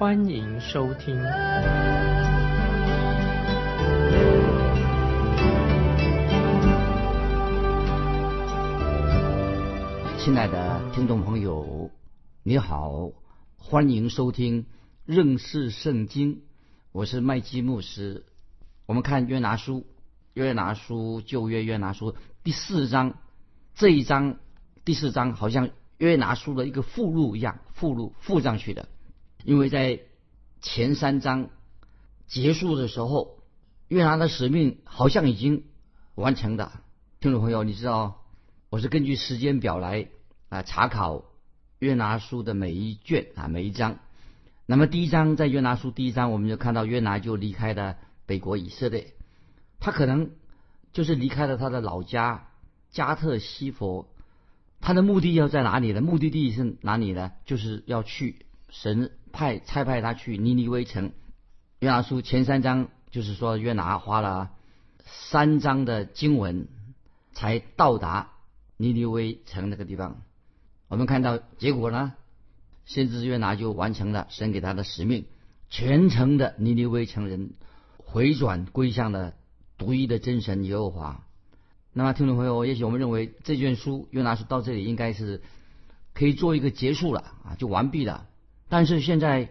欢迎收听。亲爱的听众朋友，你好，欢迎收听认识圣经，我是麦基牧师。我们看约拿书。约拿书旧约约拿书第四章这一章第四章好像约拿书的一个附录一样，附录附上去的。因为在前三章结束的时候，约拿的使命好像已经完成的。听众朋友，你知道我是根据时间表来啊查考约拿书的每一卷啊每一章。那么第一章在约拿书第一章，我们就看到约拿就离开了北国以色列。他可能就是离开了他的老家加特西佛，他的目的要在哪里呢？目的地是哪里呢？就是要去神派差派他去尼尼微城。约拿书前三章就是说约拿花了三章的经文才到达尼尼微城那个地方。我们看到结果呢，先知约拿就完成了神给他的使命，全城的尼尼微城人回转归向了。独一的真神耶和华。那么，听众朋友，也许我们认为这卷书约拿书到这里应该是可以做一个结束了啊，就完毕了。但是现在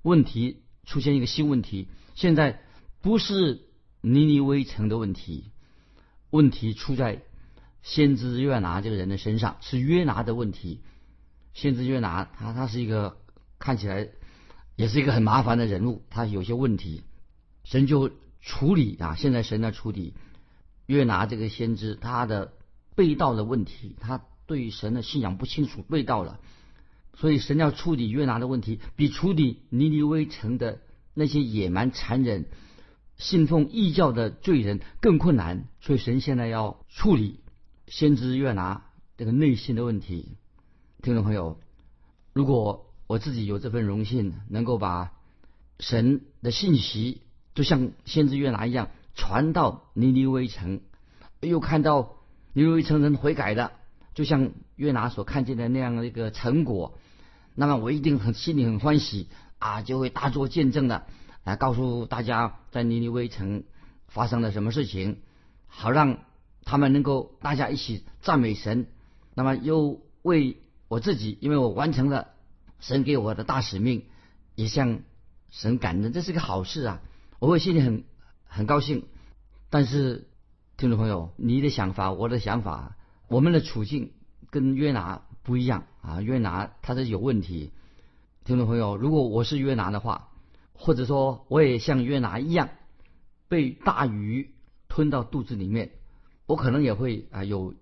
问题出现一个新问题，现在不是尼尼微城的问题，问题出在先知约拿这个人的身上，是约拿的问题。先知约拿他他是一个看起来也是一个很麻烦的人物，他有些问题，神就。处理啊！现在神在处理约拿这个先知他的被盗的问题，他对神的信仰不清楚，被盗了，所以神要处理约拿的问题，比处理尼尼微城的那些野蛮、残忍、信奉异教的罪人更困难。所以神现在要处理先知约拿这个内心的问题。听众朋友，如果我自己有这份荣幸，能够把神的信息。就像先知约拿一样，传到尼尼微城，又看到尼尼微城人悔改的，就像约拿所看见的那样的一个成果，那么我一定很心里很欢喜啊，就会大做见证的，来告诉大家在尼尼微城发生了什么事情，好让他们能够大家一起赞美神，那么又为我自己，因为我完成了神给我的大使命，也向神感恩，这是个好事啊。我会心里很很高兴，但是听众朋友，你的想法，我的想法，我们的处境跟约拿不一样。啊！约拿他是有问题。听众朋友，如果我是约拿的话，或者说我也像约拿一样被大鱼吞到肚子里面，我可能也会啊有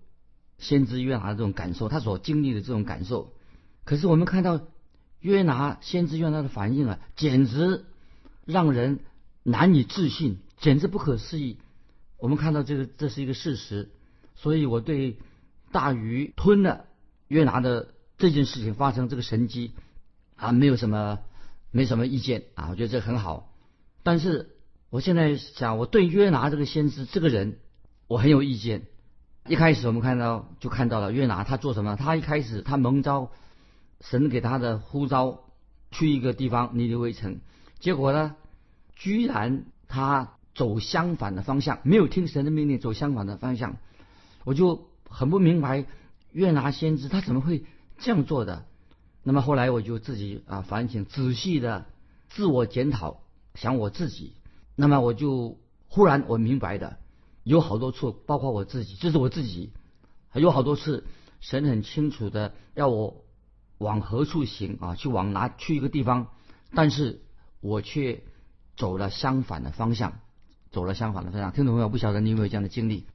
先知约拿的这种感受，他所经历的这种感受。可是我们看到约拿先知约拿的反应啊，简直让人。难以置信，简直不可思议。我们看到这个，这是一个事实，所以我对大鱼吞了约拿的这件事情发生这个神迹啊，没有什么没什么意见啊，我觉得这很好。但是我现在想，我对约拿这个先知这个人，我很有意见。一开始我们看到就看到了约拿他做什么？他一开始他蒙召神给他的呼召去一个地方尼尼微城，结果呢？居然他走相反的方向，没有听神的命令走相反的方向，我就很不明白约拿先知他怎么会这样做的。那么后来我就自己啊反省，仔细的自我检讨，想我自己。那么我就忽然我明白的，有好多处，包括我自己，这是我自己，有好多次神很清楚的要我往何处行啊，去往哪去一个地方，但是我却。走了相反的方向，走了相反的方向。听众朋友，不晓得你有没有这样的经历？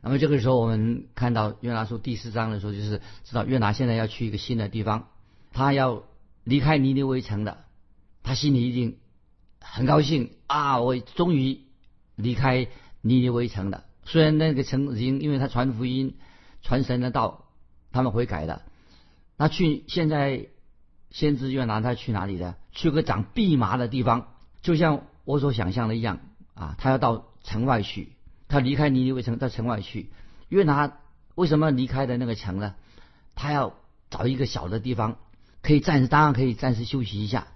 那么这个时候，我们看到约拿书第四章的时候，就是知道约拿现在要去一个新的地方，他要离开尼尼微城的，他心里一定很高兴啊，我终于离开尼尼微城了。虽然那个城已经因为他传福音、传神的道，他们悔改了。那去现在先知约拿他去哪里呢？去个长蓖麻的地方，就像我所想象的一样啊，他要到城外去，他离开尼尼微城到城外去。约拿为什么离开的那个城呢？他要找一个小的地方，可以暂时，当然可以暂时休息一下。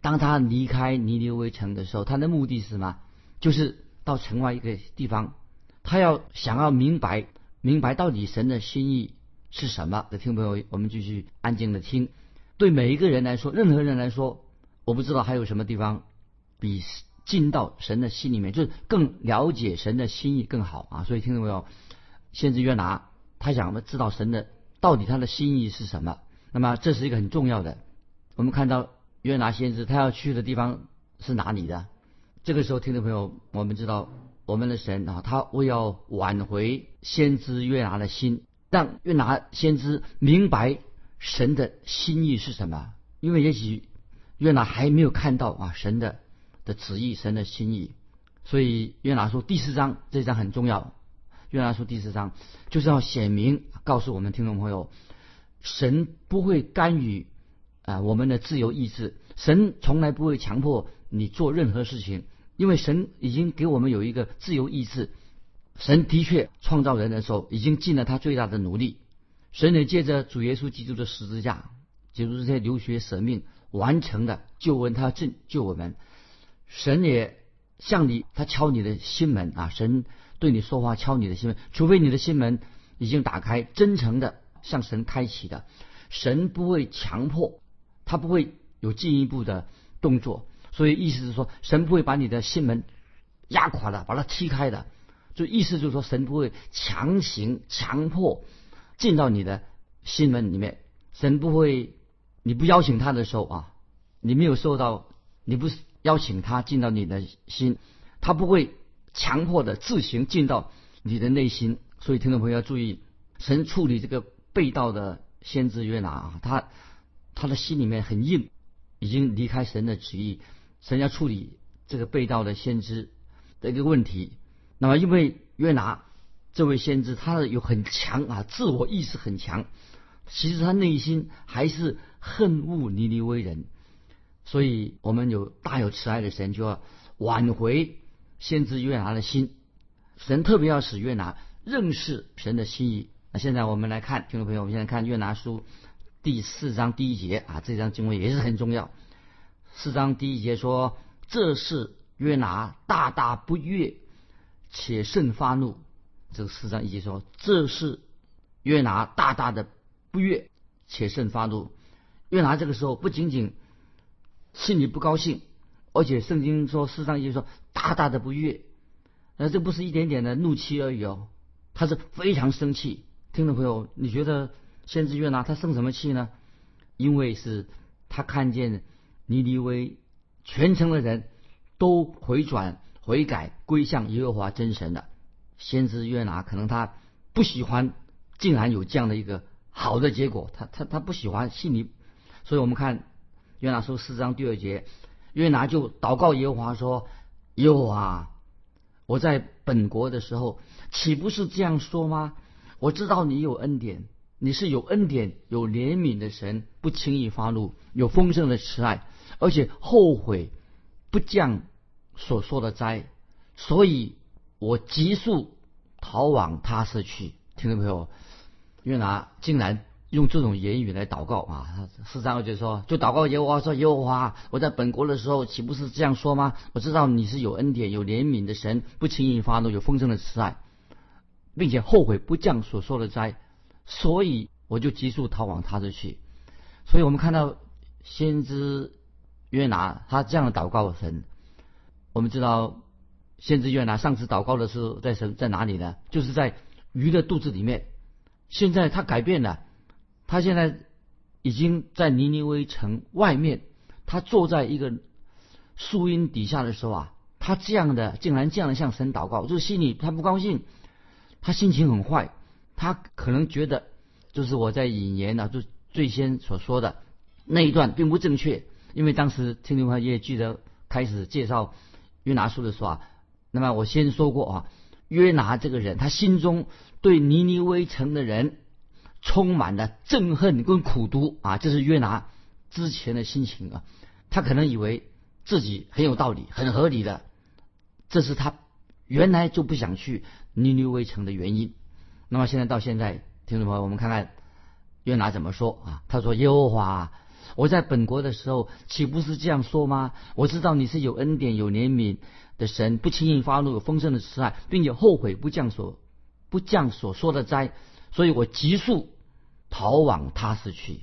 当他离开尼尼微城的时候，他的目的是什么？就是到城外一个地方，他要想要明白，明白到底神的心意是什么。的听朋友，我们继续安静的听。对每一个人来说，任何人来说，我不知道还有什么地方比进到神的心里面，就是更了解神的心意更好啊。所以听众朋友，先知约拿他想知道神的。到底他的心意是什么？那么这是一个很重要的。我们看到约拿先知他要去的地方是哪里的？这个时候，听众朋友，我们知道我们的神啊，他为要挽回先知约拿的心，让约拿先知明白神的心意是什么。因为也许约拿还没有看到啊神的的旨意、神的心意，所以约拿书第四章这章很重要。约拿书第四章就是要显明告诉我们听众朋友，神不会干预啊我们的自由意志，神从来不会强迫你做任何事情，因为神已经给我们有一个自由意志。神的确创造人的时候已经尽了他最大的努力，神也借着主耶稣基督的十字架，基督这些流血舍命完成的救恩，他拯救我们。神也向你，他敲你的心门啊，神。对你说话，敲你的心门，除非你的心门已经打开，真诚的向神开启的，神不会强迫，他不会有进一步的动作。所以意思是说，神不会把你的心门压垮的，把它踢开的。就意思就是说，神不会强行强迫进到你的心门里面。神不会，你不邀请他的时候啊，你没有受到，你不是邀请他进到你的心，他不会。强迫的自行进到你的内心，所以听众朋友要注意，神处理这个被盗的先知约拿啊，他他的心里面很硬，已经离开神的旨意，神要处理这个被盗的先知的一个问题。那么因为约拿这位先知，他有很强啊，自我意识很强，其实他内心还是恨恶尼尼微人，所以我们有大有慈爱的神就要挽回。先知约拿的心，神特别要使约拿认识神的心意。那现在我们来看，听众朋友，我们现在看约拿书第四章第一节啊，这章经文也是很重要。四章第一节说：“这是约拿大大不悦，且甚发怒。”这个四章一节说：“这是约拿大大的不悦，且甚发怒。”约拿这个时候不仅仅心里不高兴。而且圣经说，世上就说大大的不悦，那这不是一点点的怒气而已哦，他是非常生气。听众朋友，你觉得先知约拿他生什么气呢？因为是他看见尼尼微全城的人都回转悔改归向耶和华真神的，先知约拿可能他不喜欢，竟然有这样的一个好的结果，他他他不喜欢，心里，所以我们看约拿书四章第二节。约拿就祷告耶和华说：“耶和华，我在本国的时候，岂不是这样说吗？我知道你有恩典，你是有恩典、有怜悯的神，不轻易发怒，有丰盛的慈爱，而且后悔不降所说的灾，所以我急速逃往他舍去。”听众朋友，约拿竟然。用这种言语来祷告啊！十三二节说，就祷告耶和华说：“耶和华，我在本国的时候，岂不是这样说吗？我知道你是有恩典、有怜悯的神，不轻易发怒，有丰盛的慈爱，并且后悔不降所说的灾，所以我就急速逃往他这去。所以我们看到先知约拿他这样的祷告神，我们知道先知约拿上次祷告的时候在神在哪里呢？就是在鱼的肚子里面。现在他改变了。他现在已经在尼尼微城外面，他坐在一个树荫底下的时候啊，他这样的竟然这样的向神祷告，就是心里他不高兴，他心情很坏，他可能觉得就是我在引言呢，就最先所说的那一段并不正确，因为当时听众朋友也记得开始介绍约拿书的时候啊，那么我先说过啊，约拿这个人，他心中对尼尼微城的人充满了憎恨跟苦毒啊，这是约拿之前的心情啊。他可能以为自己很有道理、很合理的，这是他原来就不想去尼尼微城的原因。那么现在到现在，听众朋友，我们看看约拿怎么说啊？他说：“耶和华，我在本国的时候，岂不是这样说吗？我知道你是有恩典、有怜悯的神，不轻易发怒，有丰盛的慈爱，并且后悔不降所不降所说的灾，所以我急速逃往他市去。”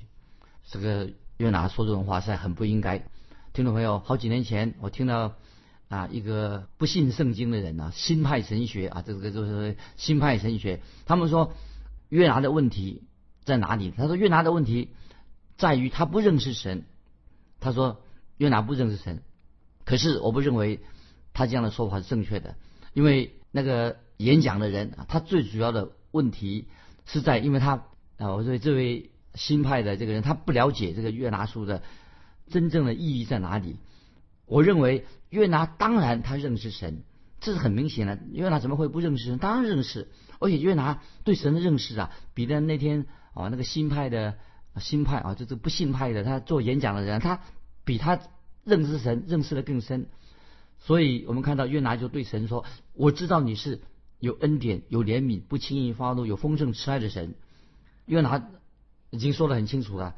这个约拿说这种话实在很不应该。听众朋友，好几年前我听到啊一个不信圣经的人啊，新派神学啊，这个就是新派神学，他们说约拿的问题在哪里？他说约拿的问题在于他不认识神。他说约拿不认识神，可是我不认为他这样的说法是正确的，因为那个演讲的人啊，他最主要的问题是在，因为他啊，我认为这位新派的这个人，他不了解这个约拿书的。真正的意义在哪里？我认为约拿当然他认识神，这是很明显的。约拿怎么会不认识神？当然认识，而且约拿对神的认识啊，比那那天啊那个新派的新派啊，就是不信派的他做演讲的人，他比他认识神认识的更深。所以我们看到约拿就对神说：“我知道你是有恩典、有怜悯、不轻易发怒、有丰盛慈爱的神。”约拿已经说得很清楚了，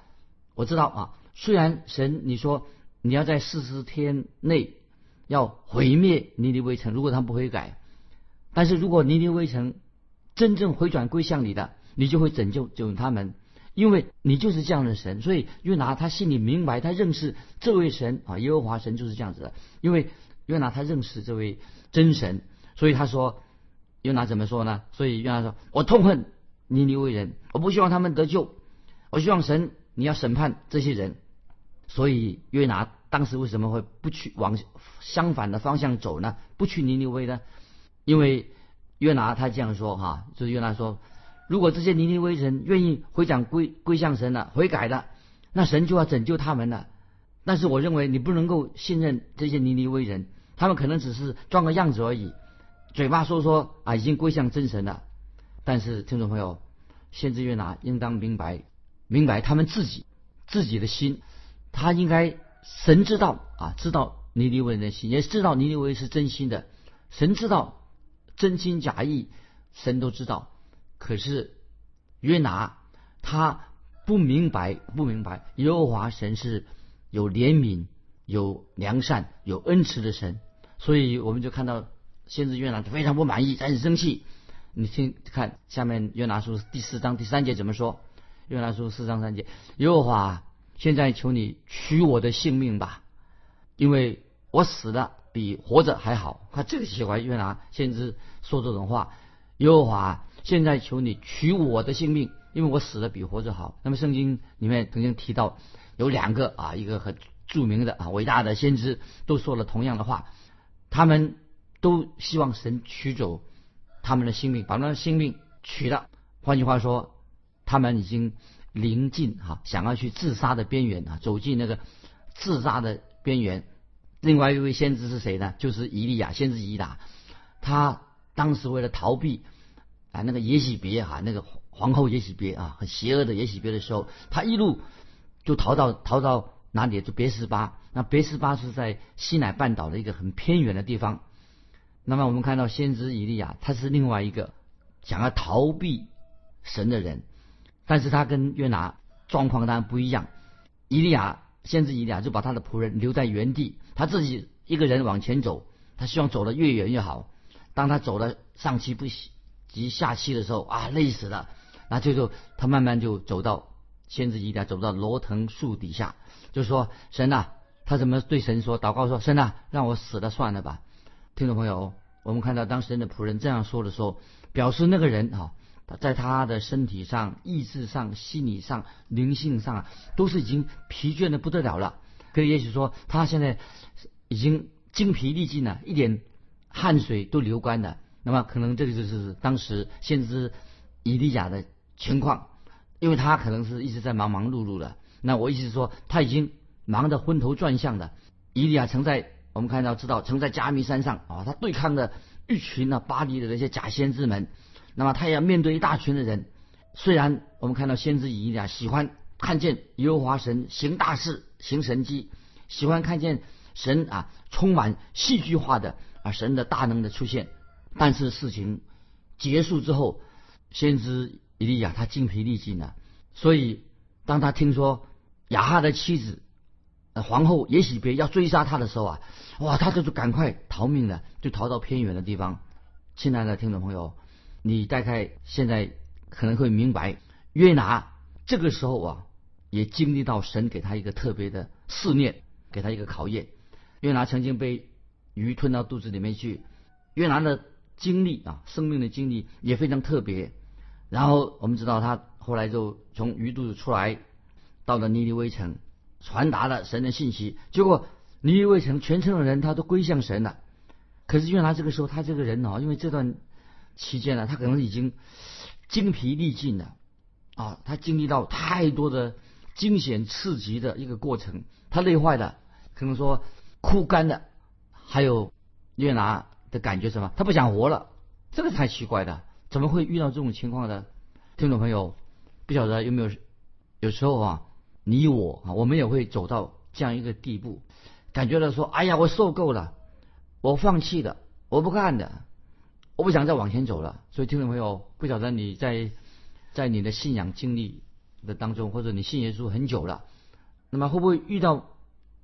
我知道啊。虽然神你说你要在四十天内要毁灭尼尼微城，如果他不悔改，但是如果尼尼微城真正回转归向你的，你就会拯救救他们，因为你就是这样的神。所以约拿他心里明白，他认识这位神啊，耶和华神就是这样子的。因为约拿他认识这位真神，所以他说约拿怎么说呢？所以约拿说：“我痛恨尼尼微人，我不希望他们得救，我希望神你要审判这些人。”所以约拿当时为什么会不去往相反的方向走呢？不去尼尼微呢？因为约拿他这样说哈，就是约拿说，如果这些尼尼微人愿意回转归归向神了，悔改了，那神就要拯救他们了。但是我认为你不能够信任这些尼尼微人，他们可能只是装个样子而已，嘴巴说说啊已经归向真神了。但是听众朋友，先知约拿应当明白，明白他们自己自己的心。他应该神知道啊，知道尼尼微人的心，也知道尼尼微是真心的。神知道真心假意，神都知道。可是约拿他不明白，不明白耶和华神是有怜悯、有良善、有恩慈的神，所以我们就看到先知约拿非常不满意，很生气。你听看下面约拿书第四章第三节怎么说？约拿书四章三节，耶和华。现在求你取我的性命吧，因为我死了比活着还好。他这个喜欢约拿先知说这种话。耶和华，现在求你取我的性命，因为我死了比活着好。那么圣经里面曾经提到有两个啊，一个很著名的啊伟大的先知都说了同样的话，他们都希望神取走他们的性命，把那性命取了。换句话说，他们已经。临近哈，想要去自杀的边缘啊，走进那个自杀的边缘。另外一位先知是谁呢？就是以利亚，先知以达。他当时为了逃避啊那个耶喜别哈，那个皇后耶喜别啊，很邪恶的耶喜别的时候，他一路就逃到逃到哪里？就别斯巴。那别斯巴是在西乃半岛的一个很偏远的地方。那么我们看到先知以利亚，他是另外一个想要逃避神的人。但是他跟约拿状况当然不一样，以利亚先知以利亚就把他的仆人留在原地，他自己一个人往前走，他希望走得越远越好。当他走了上气不息及下气的时候啊，累死了。那最后他慢慢就走到先知以利亚走到罗藤树底下，就说神呐，他怎么对神说祷告说神呐，让我死了算了吧。听众朋友，我们看到当神的仆人这样说的时候，表示那个人啊。在他的身体上、意志上、心理上、灵性上啊，都是已经疲倦的不得了了。可以也许说，他现在已经精疲力尽了，一点汗水都流干了。那么，可能这个就是当时先知以利亚的情况，因为他可能是一直在忙忙碌碌的。那我意思是说，他已经忙得昏头转向的。以利亚曾在我们看到知道曾在加密山上啊，他对抗的一群呢巴黎的那些假先知们，那么他也要面对一大群的人。虽然我们看到先知以利亚喜欢看见耶和华神行大事、行神迹，喜欢看见神啊充满戏剧化的啊神的大能的出现，但是事情结束之后，先知以利亚他精疲力尽了，所以当他听说亚哈的妻子。皇后也许别要追杀他的时候啊，哇，他就赶快逃命了，就逃到偏远的地方。亲爱的听众朋友，你大概现在可能会明白，约拿这个时候啊，也经历到神给他一个特别的试炼，给他一个考验。约拿曾经被鱼吞到肚子里面去，约拿的经历啊，生命的经历也非常特别。然后我们知道他后来就从鱼肚子出来，到了尼尼微城。传达了神的信息，结果尼尼微城全城的人他都归向神了。可是约拿这个时候，他这个人哦，因为这段期间呢，他可能已经精疲力尽了啊，他经历到太多的惊险刺激的一个过程，他累坏了，可能说枯干了。还有约拿的感觉什么？他不想活了，这个太奇怪的，怎么会遇到这种情况呢？听众朋友，不晓得有没有有时候啊？你我啊，我们也会走到这样一个地步，感觉到说：“哎呀，我受够了，我放弃了，我不干的，我不想再往前走了。”所以，听众朋友，不晓得你在在你的信仰经历的当中，或者你信耶稣很久了，那么会不会遇到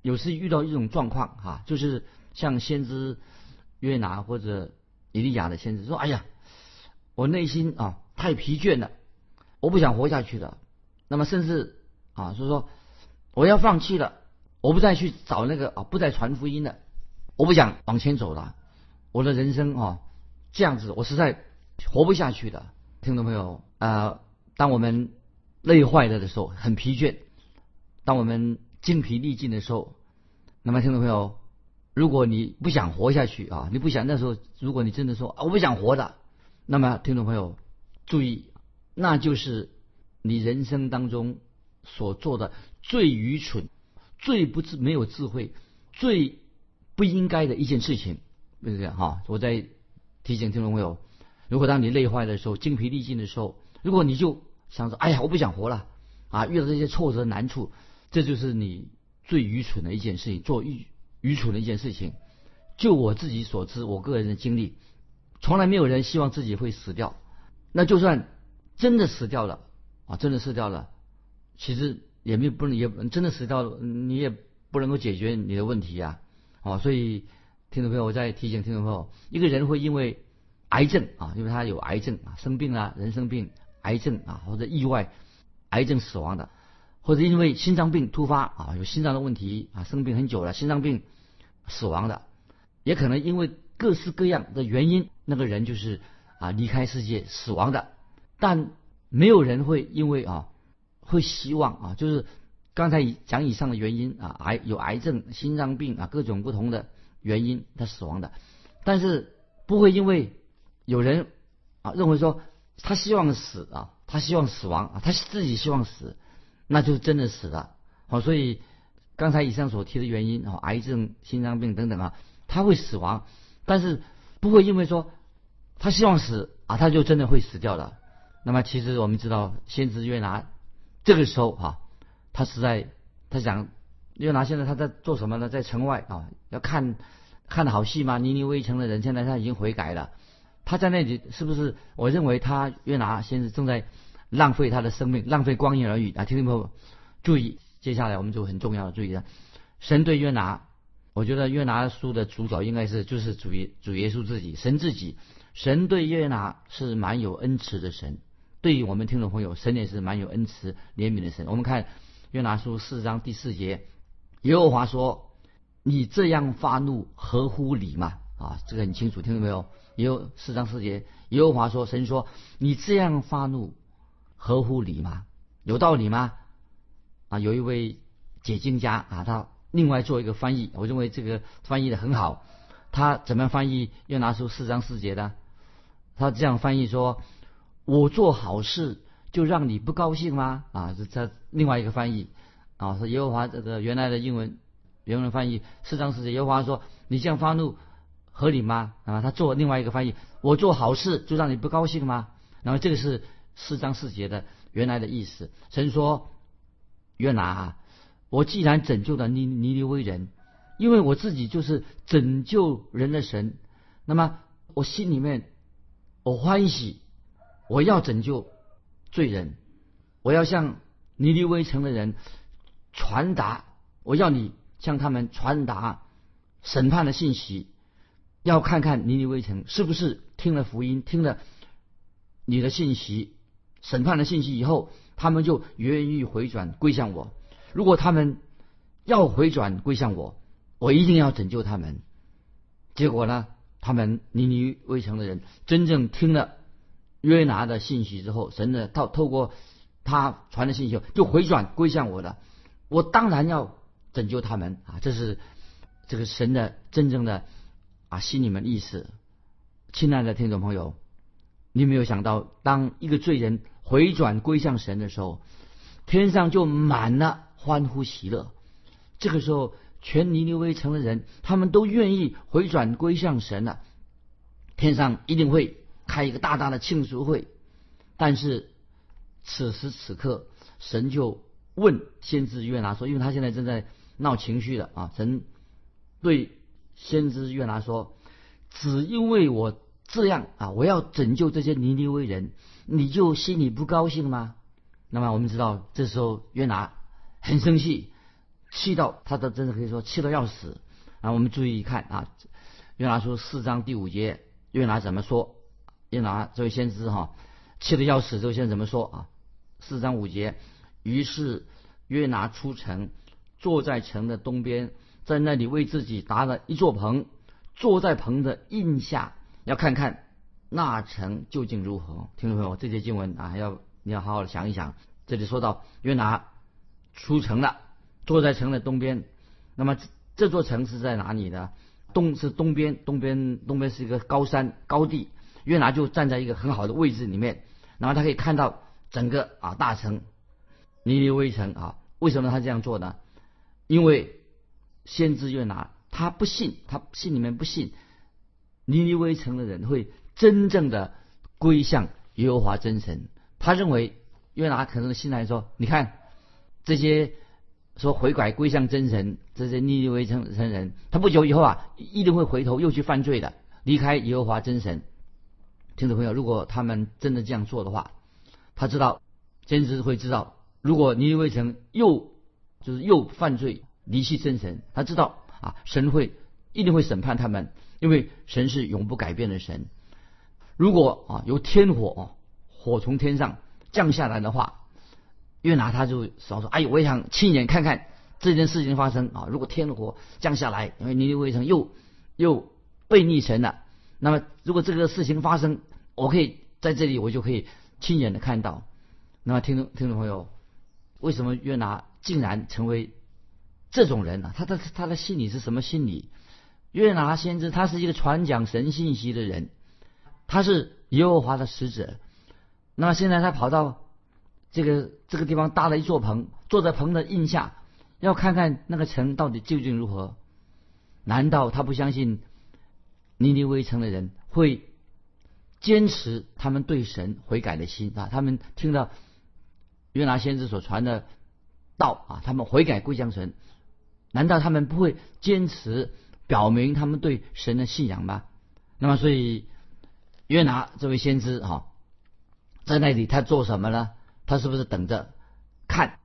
有时遇到一种状况哈，就是像先知约拿或者以利亚的先知说：“哎呀，我内心啊太疲倦了，我不想活下去了。”那么甚至。啊，所以说我要放弃了，我不再去找那个啊，不再传福音了，我不想往前走了，我的人生啊这样子，我实在活不下去的。听众朋友啊，当我们累坏了的时候，很疲倦；当我们精疲力尽的时候，那么听众朋友，如果你不想活下去啊，你不想那时候，如果你真的说啊，我不想活的，那么听众朋友注意，那就是你人生当中。所做的最愚蠢、最不智、没有智慧、最不应该的一件事情，就是这样哈。我在提醒听众朋友：，如果当你累坏的时候、精疲力尽的时候，如果你就想着“哎呀，我不想活了”，啊，遇到这些挫折难处，这就是你最愚蠢的一件事情，做愚愚蠢的一件事情。就我自己所知，我个人的经历，从来没有人希望自己会死掉。那就算真的死掉了，啊，真的死掉了。其实也没有不能也真的死掉了，你也不能够解决你的问题呀，哦，所以听众朋友，我再提醒听众朋友，一个人会因为癌症啊，因为他有癌症啊，生病啊，人生病、癌症啊，或者意外癌症死亡的，或者因为心脏病突发啊，有心脏的问题啊，生病很久了，心脏病死亡的，也可能因为各式各样的原因，那个人就是啊离开世界死亡的，但没有人会因为啊。会希望啊，就是刚才讲以上的原因啊，癌有癌症、心脏病啊，各种不同的原因他死亡的，但是不会因为有人啊认为说他希望死啊，他希望死亡啊，他自己希望死，那就真的死了。好，所以刚才以上所提的原因啊，癌症、心脏病等等啊，他会死亡，但是不会因为说他希望死啊，他就真的会死掉了。那么其实我们知道，先知约拿。这个时候哈，他是在他想约拿现在他在做什么呢？在城外啊，要看看的好戏吗？尼尼微城的人现在他已经悔改了，他在那里是不是？我认为他约拿现在正在浪费他的生命，浪费光阴而已啊！听众朋友注意，接下来我们就很重要的注意了。神对约拿，我觉得约拿书的主角应该是就是主主耶稣自己，神自己。神对约拿是蛮有恩慈的神。对于我们听众朋友，神也是蛮有恩慈怜悯的神。我们看约拿书四章第四节，耶和华说：“你这样发怒合乎理吗？”啊，这个很清楚，听到没有？有四章四节，耶和华说：“神说，你这样发怒合乎理吗？有道理吗？”啊，有一位解经家啊，他另外做一个翻译，我认为这个翻译的很好。他怎么样翻译约拿书四章四节的？他这样翻译说。我做好事就让你不高兴吗？啊，这这另外一个翻译啊，是耶和华这个原来的英文原文翻译四章四节，耶和华说：“你这样发怒合理吗？”啊，他做另外一个翻译：“我做好事就让你不高兴吗？”然后这个是四章四节的原来的意思。神说：“约拿啊，我既然拯救了尼尼尼微人，因为我自己就是拯救人的神，那么我心里面我欢喜，我要拯救罪人，我要向尼尼微城的人传达，我要你向他们传达审判的信息，要看看尼尼微城是不是听了福音，听了你的信息，审判的信息以后，他们就愿意回转归向我。如果他们要回转归向我，我一定要拯救他们。结果呢，他们尼尼微城的人真正听了约拿的信息之后，神的透透过他传的信息，就回转归向我了。我当然要拯救他们啊！这是这个神的真正的啊心里面意思。亲爱的听众朋友，你有没有想到，当一个罪人回转归向神的时候，天上就满了欢呼喜乐。这个时候，全尼尼微城的人，他们都愿意回转归向神了。天上一定会开一个大大的庆祝会。但是此时此刻，神就问先知约拿说：“因为他现在正在闹情绪了啊！”神对先知约拿说：“只因为我这样啊，我要拯救这些尼尼微人，你就心里不高兴吗？”那么我们知道，这时候约拿很生气，气到他的真的可以说气得要死啊！我们注意一看啊，约拿书四章第五节，约拿怎么说？约拿这位先知哈，气得要死，这位先知怎么说啊？四章五节，于是约拿出城，坐在城的东边，在那里为自己搭了一座棚，坐在棚的印下，要看看那城究竟如何。听众朋友，这节经文啊，要你要好好的想一想。这里说到约拿出城了，坐在城的东边。那么这座城是在哪里呢？东是东边，东边东边是一个高山高地。约拿就站在一个很好的位置里面，然后他可以看到整个啊大城尼尼微城啊。为什么他这样做呢？因为先知约拿他不信，他心里面不信尼尼微城的人会真正的归向耶和华真神。他认为约拿可能心来说：“你看这些说悔改归向真神，这些尼尼微城城人，他不久以后啊一定会回头又去犯罪的，离开耶和华真神。”听众朋友，如果他们真的这样做的话，他知道，先知会知道，如果尼尼微城又就是又犯罪离弃真神，他知道啊，神会一定会审判他们，因为神是永不改变的神。如果啊有天火火从天上降下来的话，约拿他就想说：“哎，我也想亲眼看看这件事情发生啊！如果天火降下来，因为尼尼微城又又被逆神了，那么如果这个事情发生，我可以在这里，我就可以亲眼的看到。那么，听众听众朋友，为什么约拿竟然成为这种人呢？他的他的心理是什么心理？约拿先知他是一个传讲神信息的人，他是耶和华的使者。那么现在他跑到这个这个地方搭了一座棚，坐在棚的印下，要看看那个城到底究竟如何？难道他不相信尼尼微城的人会？坚持他们对神悔改的心啊！他们听到约拿先知所传的道啊，他们悔改归向神，难道他们不会坚持表明他们对神的信仰吗？那么，所以约拿这位先知啊，在那里他做什么呢？他是不是等着看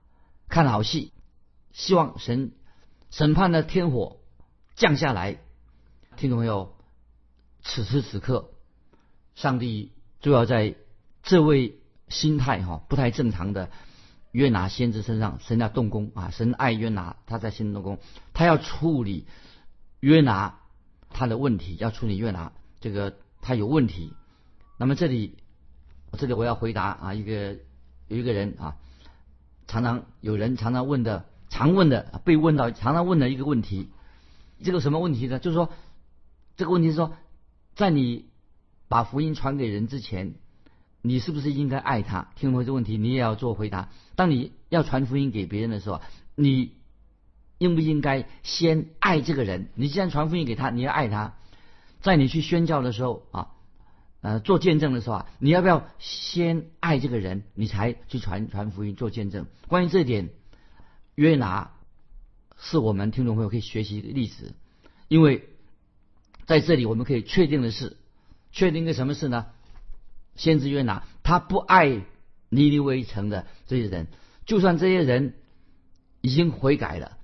看好戏，希望神审判的天火降下来？听众朋友，此时此刻。上帝就要在这位心态哈不太正常的约拿先知身上，神要动工啊！神爱约拿，他在心动工，他要处理约拿他的问题，要处理约拿这个他有问题。那么这里，这里我要回答啊，一个有一个人啊，常常有人常常问的，常问的被问到常常问的一个问题，这个什么问题呢？就是说这个问题是说，在你。把福音传给人之前，你是不是应该爱他？听过这问题，你也要做回答。当你要传福音给别人的时候，你应不应该先爱这个人？你既然传福音给他，你要爱他。在你去宣教的时候啊，呃，做见证的时候啊，你要不要先爱这个人，你才去传传福音、做见证？关于这一点，约拿是我们听众朋友可以学习的例子，因为在这里我们可以确定的是，确定一个什么事呢？先知约拿他不爱尼尼微城的这些人，就算这些人已经悔改了，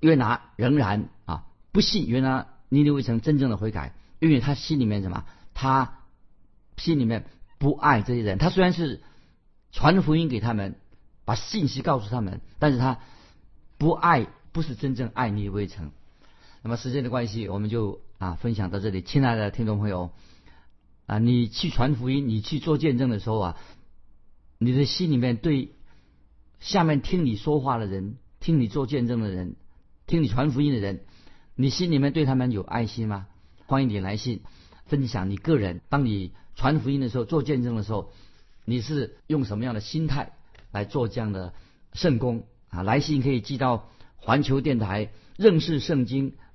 约拿仍然啊不信约拿。尼尼微城真正的悔改，因为他心里面什么？他心里面不爱这些人。他虽然是传福音给他们，把信息告诉他们，但是他不爱，不是真正爱尼尼微城。那么时间的关系，我们就啊分享到这里。亲爱的听众朋友啊，你去传福音，你去做见证的时候啊，你的心里面对下面听你说话的人，听你做见证的人，听你传福音的人。你心里面对他们有爱心吗？欢迎你来信分享你个人。当你传福音的时候，做见证的时候，你是用什么样的心态来做这样的圣功啊？来信可以寄到环球电台认识圣经